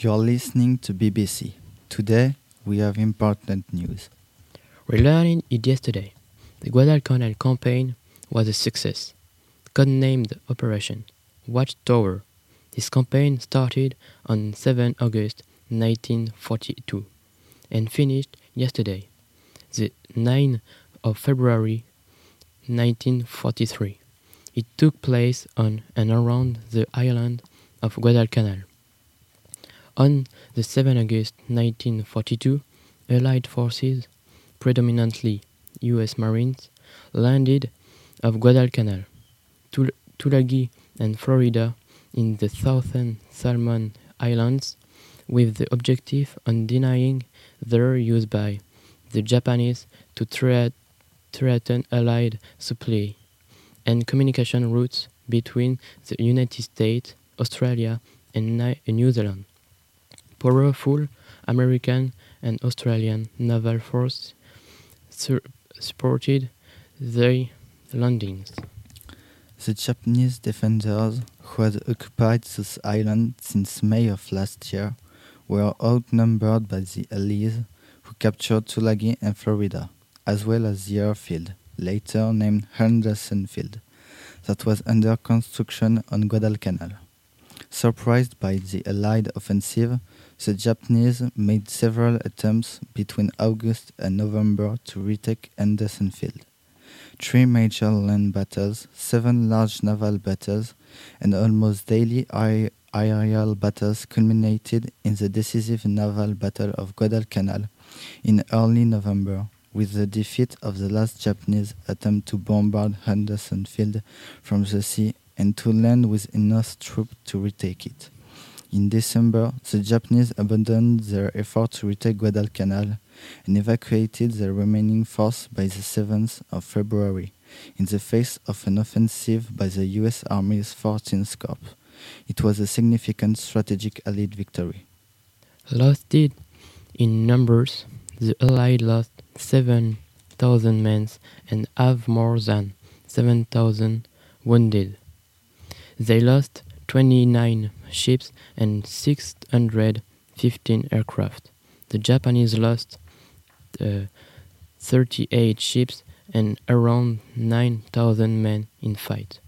You're listening to BBC. Today we have important news. We learned it yesterday. The Guadalcanal campaign was a success. Codenamed Operation Watchtower. This campaign started on 7 August 1942 and finished yesterday, the 9th of February 1943. It took place on and around the island of Guadalcanal. On the 7 August 1942, Allied forces, predominantly US Marines, landed off Guadalcanal, Tul- Tulagi and Florida in the southern Solomon Islands with the objective on denying their use by the Japanese to threat, threaten Allied supply and communication routes between the United States, Australia, and New Zealand. Powerful American and Australian naval forces supported their landings. The Japanese defenders who had occupied this island since May of last year were outnumbered by the Allies who captured Tulagi and Florida, as well as the airfield, later named Henderson Field, that was under construction on Guadalcanal. Surprised by the Allied offensive, the Japanese made several attempts between August and November to retake Henderson Field. Three major land battles, seven large naval battles, and almost daily aerial battles culminated in the decisive naval battle of Guadalcanal in early November, with the defeat of the last Japanese attempt to bombard Henderson Field from the sea and to land with enough troops to retake it. In December, the Japanese abandoned their effort to retake Guadalcanal and evacuated their remaining force by the 7th of February, in the face of an offensive by the US Army's 14th Corps. It was a significant strategic Allied victory. Lost in numbers, the Allied lost 7,000 men and have more than 7,000 wounded. They lost 29 ships and 615 aircraft. The Japanese lost uh, 38 ships and around 9,000 men in fight.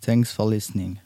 Thanks for listening.